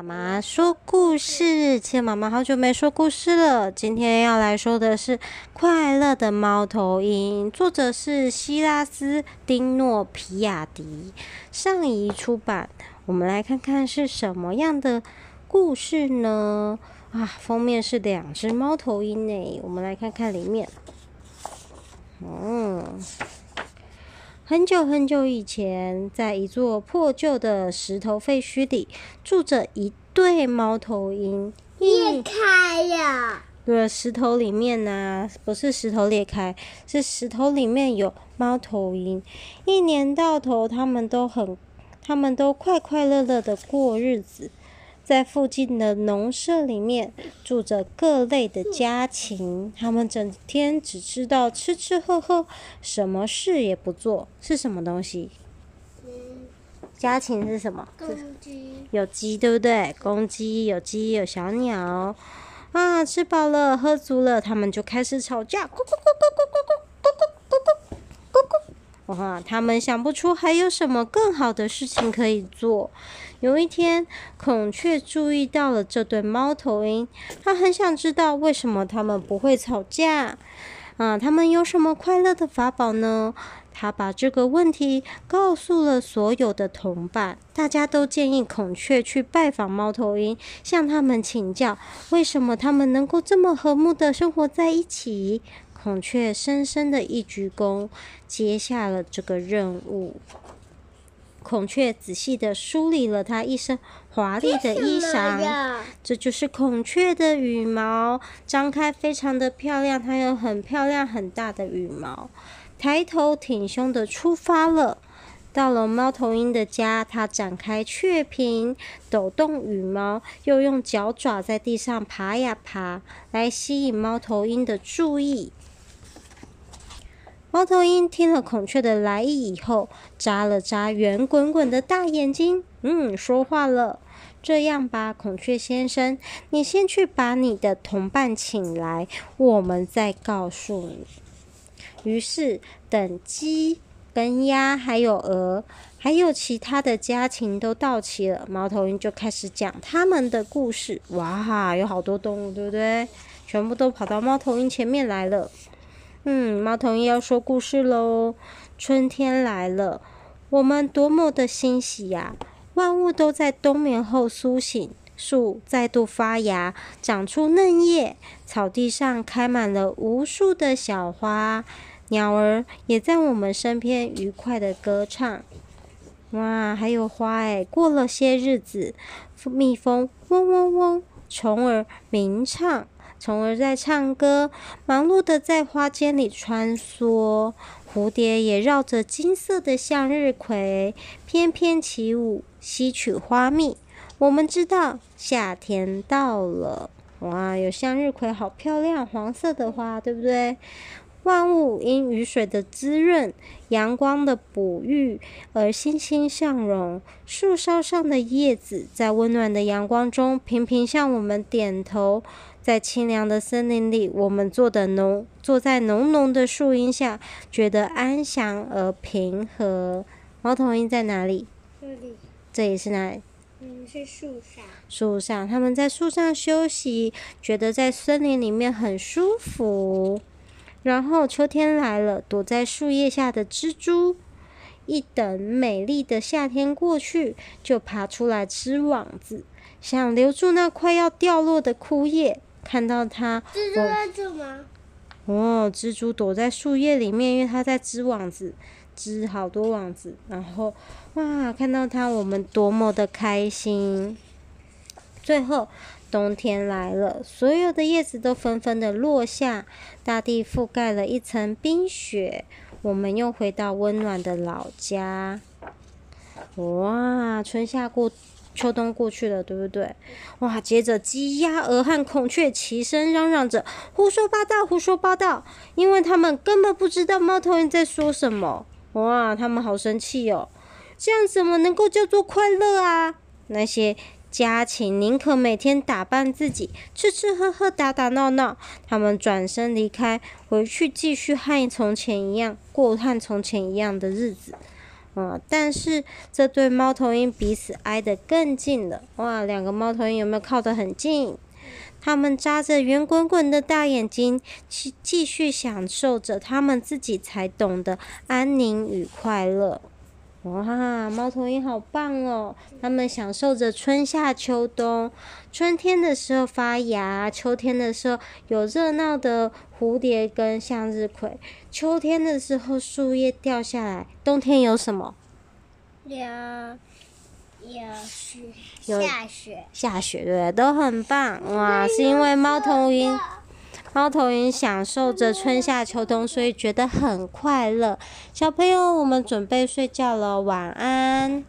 妈妈说故事，其实妈妈好久没说故事了。今天要来说的是《快乐的猫头鹰》，作者是希拉斯·丁诺皮亚迪，上一出版。我们来看看是什么样的故事呢？啊，封面是两只猫头鹰呢。我们来看看里面。嗯。很久很久以前，在一座破旧的石头废墟里，住着一对猫头鹰。裂开呀！对，石头里面呢、啊，不是石头裂开，是石头里面有猫头鹰。一年到头，他们都很，他们都快快乐乐的过日子。在附近的农舍里面住着各类的家禽他们整天只知道吃吃喝喝什么事也不做。是什么东西？家禽是什么？公鸡。有鸡对不对？公鸡有鸡有小鸟。啊吃饱了喝足了他们就开始吵架咕咕咕咕他们想不出还有什么更好的事情可以做。有一天，孔雀注意到了这对猫头鹰，它很想知道为什么它们不会吵架。啊，它们有什么快乐的法宝呢？它把这个问题告诉了所有的同伴，大家都建议孔雀去拜访猫头鹰，向他们请教为什么他们能够这么和睦的生活在一起。孔雀深深的一鞠躬，接下了这个任务。孔雀仔细的梳理了它一身华丽的衣裳，这就是孔雀的羽毛，张开非常的漂亮。它有很漂亮很大的羽毛，抬头挺胸的出发了。到了猫头鹰的家，它展开雀屏，抖动羽毛，又用脚爪在地上爬呀爬，来吸引猫头鹰的注意。猫头鹰听了孔雀的来意以后，眨了眨圆滚滚的大眼睛，嗯，说话了。这样吧，孔雀先生，你先去把你的同伴请来，我们再告诉你。于是，等鸡跟鸭还有鹅，还有其他的家禽都到齐了，猫头鹰就开始讲他们的故事。哇，有好多动物，对不对？全部都跑到猫头鹰前面来了。嗯，猫头鹰要说故事喽。春天来了，我们多么的欣喜呀！万物都在冬眠后苏醒，树再度发芽，长出嫩叶，草地上开满了无数的小花，鸟儿也在我们身边愉快的歌唱。哇，还有花哎！过了些日子，蜜蜂嗡嗡嗡，虫儿鸣唱。虫儿在唱歌，忙碌地在花间里穿梭。蝴蝶也绕着金色的向日葵翩翩起舞，吸取花蜜。我们知道夏天到了，哇，有向日葵，好漂亮，黄色的花，对不对？万物因雨水的滋润、阳光的哺育而欣欣向荣。树梢上的叶子在温暖的阳光中频频向我们点头。在清凉的森林里，我们坐的浓，坐在浓浓的树荫下，觉得安详而平和。猫头鹰在哪里？这里。这里是哪里？嗯，是树上。树上，他们在树上休息，觉得在森林里面很舒服。然后秋天来了，躲在树叶下的蜘蛛，一等美丽的夏天过去，就爬出来织网子，想留住那快要掉落的枯叶。看到它，蜘蛛在这吗？哦，蜘蛛躲在树叶里面，因为它在织网子，织好多网子。然后，哇，看到它，我们多么的开心！最后，冬天来了，所有的叶子都纷纷的落下，大地覆盖了一层冰雪。我们又回到温暖的老家。哇，春夏过。秋冬过去了，对不对？哇！接着鸡、鸭、鹅和孔雀齐声嚷嚷着：“胡说八道，胡说八道！”因为他们根本不知道猫头鹰在说什么。哇！他们好生气哦！这样怎么能够叫做快乐啊？那些家禽宁可每天打扮自己，吃吃喝喝，打打闹闹，他们转身离开，回去继续和从前一样过和从前一样的日子。嗯，但是这对猫头鹰彼此挨得更近了。哇，两个猫头鹰有没有靠得很近？他们眨着圆滚滚的大眼睛，继继续享受着他们自己才懂得安宁与快乐。哇，猫头鹰好棒哦！他们享受着春夏秋冬。春天的时候发芽，秋天的时候有热闹的蝴蝶跟向日葵，秋天的时候树叶掉下来，冬天有什么？有有雪，下雪，下雪，对，都很棒。哇，是因为猫头鹰。猫头鹰享受着春夏秋冬，所以觉得很快乐。小朋友，我们准备睡觉了，晚安。